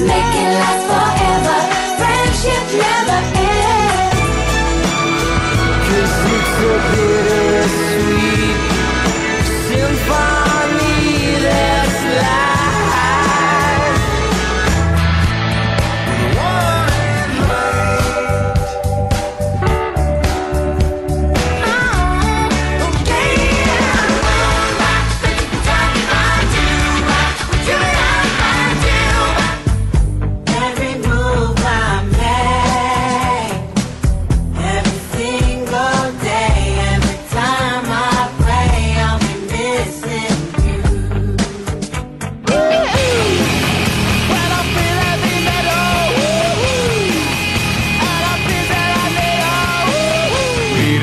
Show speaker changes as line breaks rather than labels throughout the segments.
Make it last forever. Friendship never ends.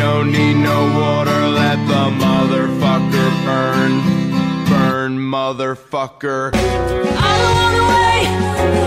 don't need no water, let the motherfucker burn. Burn, motherfucker.
I don't wanna wait.